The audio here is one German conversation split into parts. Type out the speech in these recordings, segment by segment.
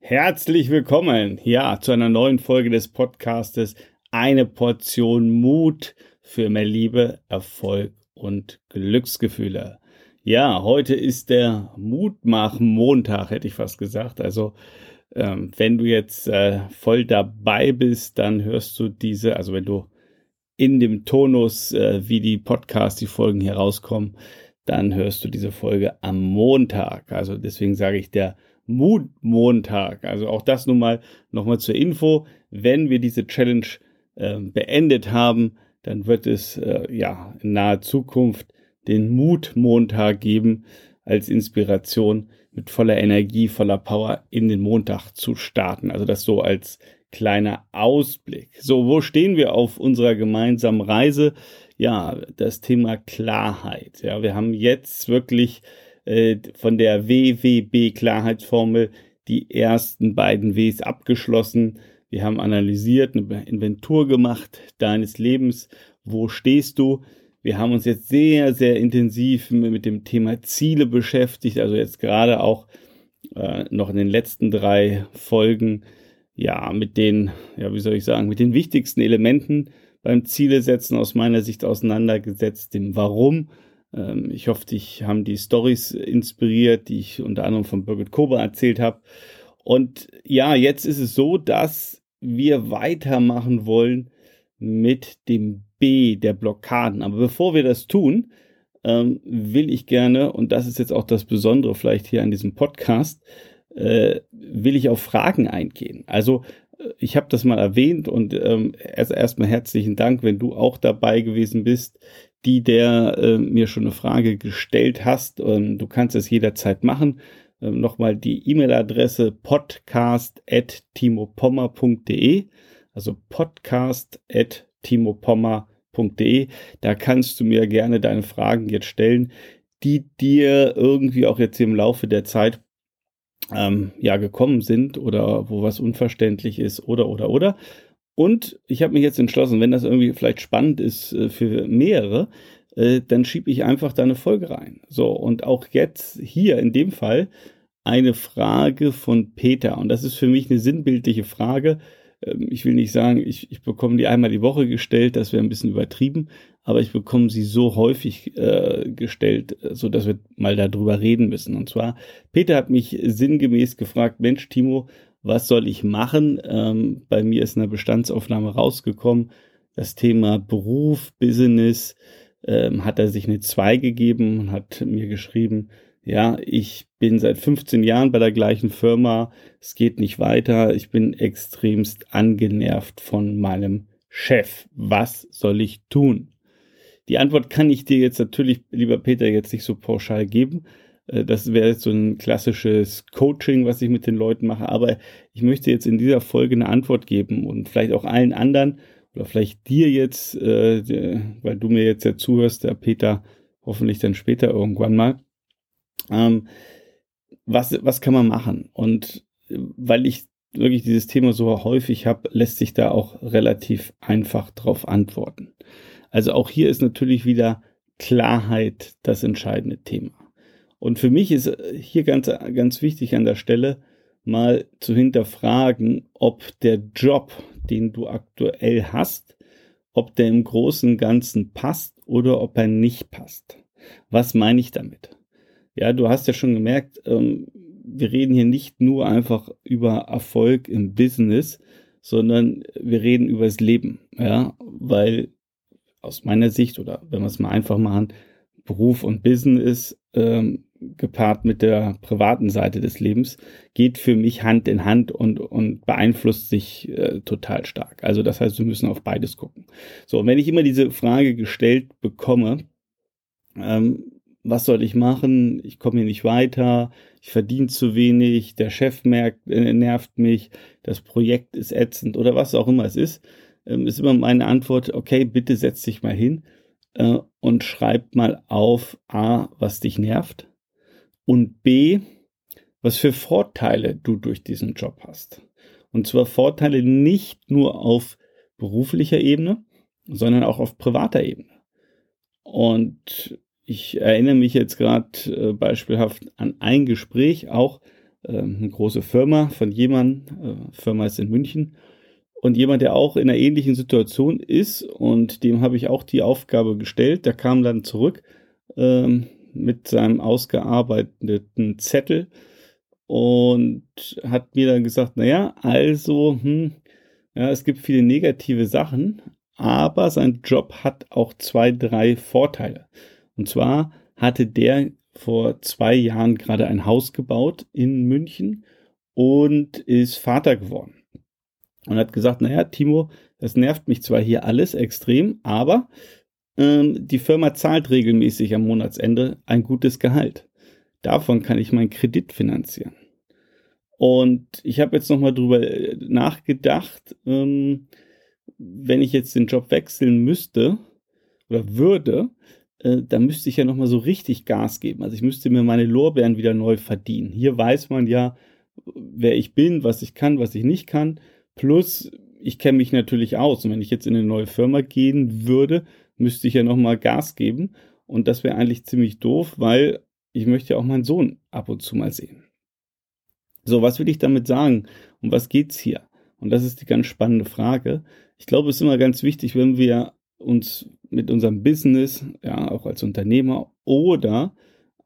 Herzlich willkommen, ja, zu einer neuen Folge des Podcastes Eine Portion Mut für mehr Liebe, Erfolg und Glücksgefühle. Ja, heute ist der Mutmach-Montag, hätte ich fast gesagt. Also, ähm, wenn du jetzt äh, voll dabei bist, dann hörst du diese, also wenn du in dem Tonus, äh, wie die Podcasts, die Folgen hier rauskommen, dann hörst du diese Folge am Montag. Also deswegen sage ich der Mutmontag. Also auch das nun mal nochmal zur Info. Wenn wir diese Challenge äh, beendet haben, dann wird es äh, ja in naher Zukunft den Mutmontag geben als Inspiration mit voller Energie, voller Power in den Montag zu starten. Also das so als kleiner Ausblick. So, wo stehen wir auf unserer gemeinsamen Reise? Ja, das Thema Klarheit. Ja, wir haben jetzt wirklich äh, von der WWB-Klarheitsformel die ersten beiden Ws abgeschlossen. Wir haben analysiert, eine Inventur gemacht deines Lebens. Wo stehst du? Wir haben uns jetzt sehr, sehr intensiv mit dem Thema Ziele beschäftigt. Also jetzt gerade auch äh, noch in den letzten drei Folgen ja, mit den, ja, wie soll ich sagen, mit den wichtigsten Elementen beim Ziele setzen aus meiner Sicht auseinandergesetzt, dem Warum. Ähm, ich hoffe, dich haben die Stories inspiriert, die ich unter anderem von Birgit Kober erzählt habe. Und ja, jetzt ist es so, dass wir weitermachen wollen mit dem B der Blockaden. Aber bevor wir das tun, ähm, will ich gerne, und das ist jetzt auch das Besondere vielleicht hier an diesem Podcast, äh, will ich auf Fragen eingehen. Also äh, ich habe das mal erwähnt und ähm, erst erstmal herzlichen Dank, wenn du auch dabei gewesen bist, die der äh, mir schon eine Frage gestellt hast. Ähm, du kannst es jederzeit machen. Ähm, Nochmal die E-Mail-Adresse podcast.timopommer.de, also podcast.timopommer.de. Da kannst du mir gerne deine Fragen jetzt stellen, die dir irgendwie auch jetzt im Laufe der Zeit ähm, ja gekommen sind oder wo was unverständlich ist oder oder oder. Und ich habe mich jetzt entschlossen, wenn das irgendwie vielleicht spannend ist äh, für mehrere, äh, dann schiebe ich einfach da eine Folge rein. So, und auch jetzt hier in dem Fall eine Frage von Peter. Und das ist für mich eine sinnbildliche Frage. Ähm, ich will nicht sagen, ich, ich bekomme die einmal die Woche gestellt, das wäre ein bisschen übertrieben, aber ich bekomme sie so häufig äh, gestellt, so dass wir mal darüber reden müssen. Und zwar, Peter hat mich sinngemäß gefragt, Mensch, Timo, was soll ich machen? Ähm, bei mir ist eine Bestandsaufnahme rausgekommen. Das Thema Beruf, Business, ähm, hat er sich eine 2 gegeben und hat mir geschrieben, ja, ich bin seit 15 Jahren bei der gleichen Firma, es geht nicht weiter, ich bin extremst angenervt von meinem Chef. Was soll ich tun? Die Antwort kann ich dir jetzt natürlich, lieber Peter, jetzt nicht so pauschal geben. Äh, das wäre jetzt so ein klassisches Coaching, was ich mit den Leuten mache. Aber ich möchte jetzt in dieser Folge eine Antwort geben und vielleicht auch allen anderen oder vielleicht dir jetzt, äh, weil du mir jetzt ja zuhörst, der Peter, hoffentlich dann später irgendwann mal. Ähm, was, was kann man machen? Und weil ich wirklich dieses Thema so häufig habe, lässt sich da auch relativ einfach drauf antworten. Also auch hier ist natürlich wieder Klarheit das entscheidende Thema. Und für mich ist hier ganz, ganz wichtig an der Stelle mal zu hinterfragen, ob der Job, den du aktuell hast, ob der im Großen und Ganzen passt oder ob er nicht passt. Was meine ich damit? Ja, du hast ja schon gemerkt, ähm, wir reden hier nicht nur einfach über Erfolg im Business, sondern wir reden über das Leben. Ja, weil aus meiner Sicht oder wenn wir es mal einfach machen, Beruf und Business ähm, gepaart mit der privaten Seite des Lebens geht für mich Hand in Hand und, und beeinflusst sich äh, total stark. Also das heißt, wir müssen auf beides gucken. So, und wenn ich immer diese Frage gestellt bekomme, ähm, was soll ich machen? Ich komme hier nicht weiter, ich verdiene zu wenig, der Chef merkt, äh, nervt mich, das Projekt ist ätzend oder was auch immer es ist, ähm, ist immer meine Antwort, okay, bitte setz dich mal hin äh, und schreib mal auf A, was dich nervt und B, was für Vorteile du durch diesen Job hast. Und zwar Vorteile nicht nur auf beruflicher Ebene, sondern auch auf privater Ebene. Und ich erinnere mich jetzt gerade äh, beispielhaft an ein Gespräch auch äh, eine große Firma von jemandem, äh, Firma ist in München, und jemand, der auch in einer ähnlichen Situation ist, und dem habe ich auch die Aufgabe gestellt, der kam dann zurück ähm, mit seinem ausgearbeiteten Zettel und hat mir dann gesagt, naja, also, hm, ja, es gibt viele negative Sachen, aber sein Job hat auch zwei, drei Vorteile. Und zwar hatte der vor zwei Jahren gerade ein Haus gebaut in München und ist Vater geworden. Und hat gesagt, naja, Timo, das nervt mich zwar hier alles extrem, aber ähm, die Firma zahlt regelmäßig am Monatsende ein gutes Gehalt. Davon kann ich meinen Kredit finanzieren. Und ich habe jetzt nochmal drüber äh, nachgedacht, ähm, wenn ich jetzt den Job wechseln müsste oder würde, äh, dann müsste ich ja nochmal so richtig Gas geben. Also ich müsste mir meine Lorbeeren wieder neu verdienen. Hier weiß man ja, wer ich bin, was ich kann, was ich nicht kann. Plus, ich kenne mich natürlich aus. Und wenn ich jetzt in eine neue Firma gehen würde, müsste ich ja nochmal Gas geben. Und das wäre eigentlich ziemlich doof, weil ich möchte ja auch meinen Sohn ab und zu mal sehen. So, was will ich damit sagen? Um was geht's hier? Und das ist die ganz spannende Frage. Ich glaube, es ist immer ganz wichtig, wenn wir uns mit unserem Business, ja, auch als Unternehmer oder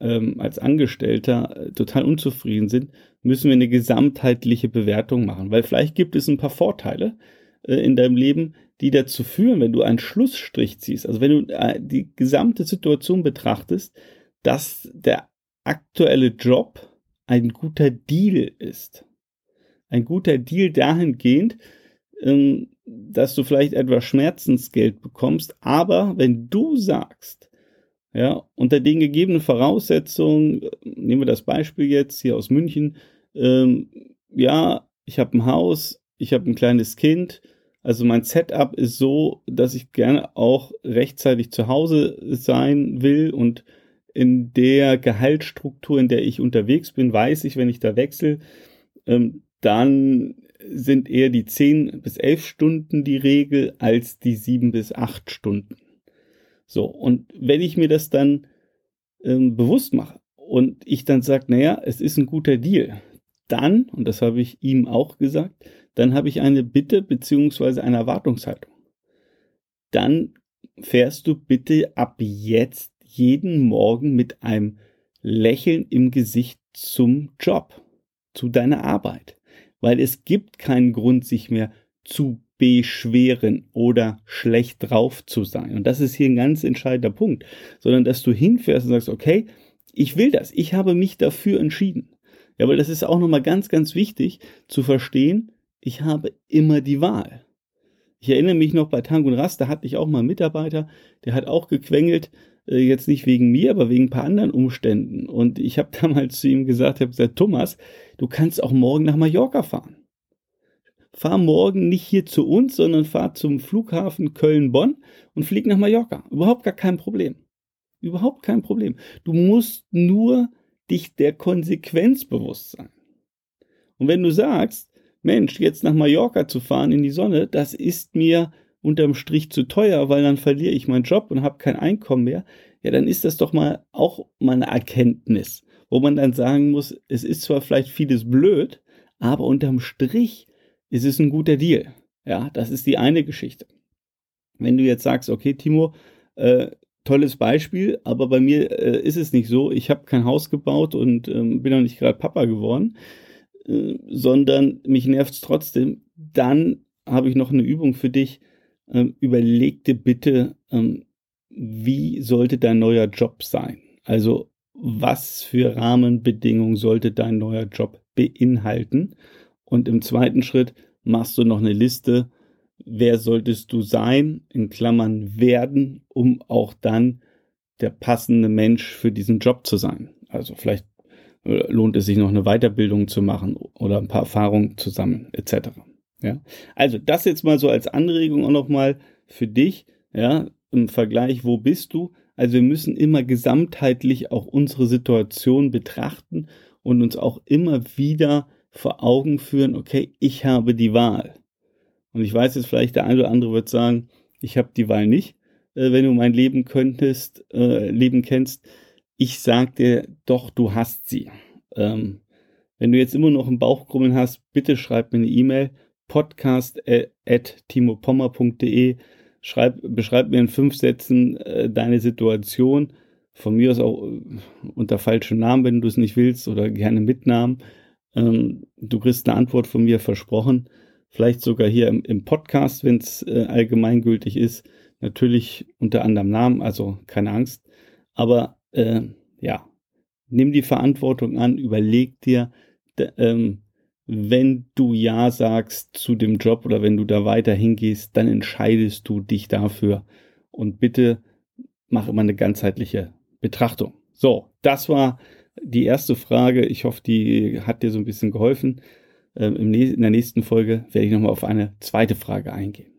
ähm, als Angestellter äh, total unzufrieden sind, müssen wir eine gesamtheitliche Bewertung machen, weil vielleicht gibt es ein paar Vorteile äh, in deinem Leben, die dazu führen, wenn du einen Schlussstrich ziehst, also wenn du äh, die gesamte Situation betrachtest, dass der aktuelle Job ein guter Deal ist. Ein guter Deal dahingehend, dass du vielleicht etwas Schmerzensgeld bekommst, aber wenn du sagst, ja, unter den gegebenen Voraussetzungen, nehmen wir das Beispiel jetzt hier aus München, ähm, ja, ich habe ein Haus, ich habe ein kleines Kind, also mein Setup ist so, dass ich gerne auch rechtzeitig zu Hause sein will und in der Gehaltsstruktur, in der ich unterwegs bin, weiß ich, wenn ich da wechsle, ähm, dann sind eher die 10 bis 11 Stunden die Regel als die 7 bis 8 Stunden. So, und wenn ich mir das dann ähm, bewusst mache und ich dann sage, naja, es ist ein guter Deal, dann, und das habe ich ihm auch gesagt, dann habe ich eine Bitte beziehungsweise eine Erwartungshaltung. Dann fährst du bitte ab jetzt jeden Morgen mit einem Lächeln im Gesicht zum Job, zu deiner Arbeit weil es gibt keinen Grund, sich mehr zu beschweren oder schlecht drauf zu sein. Und das ist hier ein ganz entscheidender Punkt, sondern dass du hinfährst und sagst, okay, ich will das, ich habe mich dafür entschieden. Ja, weil das ist auch nochmal ganz, ganz wichtig zu verstehen, ich habe immer die Wahl. Ich erinnere mich noch bei Tango und Rast, da hatte ich auch mal einen Mitarbeiter, der hat auch gequengelt, jetzt nicht wegen mir, aber wegen ein paar anderen Umständen. Und ich habe damals zu ihm gesagt, ich habe gesagt, Thomas, du kannst auch morgen nach Mallorca fahren. Fahr morgen nicht hier zu uns, sondern fahr zum Flughafen Köln-Bonn und flieg nach Mallorca. Überhaupt gar kein Problem. Überhaupt kein Problem. Du musst nur dich der Konsequenz bewusst sein. Und wenn du sagst, Mensch, jetzt nach Mallorca zu fahren in die Sonne, das ist mir unterm Strich zu teuer, weil dann verliere ich meinen Job und habe kein Einkommen mehr, ja, dann ist das doch mal auch mal eine Erkenntnis, wo man dann sagen muss, es ist zwar vielleicht vieles blöd, aber unterm Strich ist es ein guter Deal. Ja, das ist die eine Geschichte. Wenn du jetzt sagst, okay, Timo, äh, tolles Beispiel, aber bei mir äh, ist es nicht so. Ich habe kein Haus gebaut und ähm, bin noch nicht gerade Papa geworden, äh, sondern mich nervt es trotzdem. Dann habe ich noch eine Übung für dich ähm, überleg dir bitte, ähm, wie sollte dein neuer Job sein? Also was für Rahmenbedingungen sollte dein neuer Job beinhalten? Und im zweiten Schritt machst du noch eine Liste, wer solltest du sein, in Klammern werden, um auch dann der passende Mensch für diesen Job zu sein. Also vielleicht äh, lohnt es sich noch eine Weiterbildung zu machen oder ein paar Erfahrungen zu sammeln, etc. Ja, also das jetzt mal so als Anregung auch nochmal für dich, ja, im Vergleich, wo bist du? Also wir müssen immer gesamtheitlich auch unsere Situation betrachten und uns auch immer wieder vor Augen führen, okay, ich habe die Wahl. Und ich weiß jetzt vielleicht, der eine oder andere wird sagen, ich habe die Wahl nicht, äh, wenn du mein Leben könntest, äh, Leben kennst. Ich sag dir, doch, du hast sie. Ähm, Wenn du jetzt immer noch ein Bauchkrummeln hast, bitte schreib mir eine E-Mail podcast.timopommer.de Schreib, beschreib mir in fünf Sätzen äh, deine Situation. Von mir aus auch äh, unter falschem Namen, wenn du es nicht willst, oder gerne mit Namen. Ähm, du kriegst eine Antwort von mir versprochen. Vielleicht sogar hier im, im Podcast, wenn es äh, allgemeingültig ist. Natürlich unter anderem Namen, also keine Angst. Aber äh, ja, nimm die Verantwortung an, überleg dir, ähm, wenn du Ja sagst zu dem Job oder wenn du da weiter hingehst, dann entscheidest du dich dafür. Und bitte mach immer eine ganzheitliche Betrachtung. So, das war die erste Frage. Ich hoffe, die hat dir so ein bisschen geholfen. Ähm, in der nächsten Folge werde ich nochmal auf eine zweite Frage eingehen.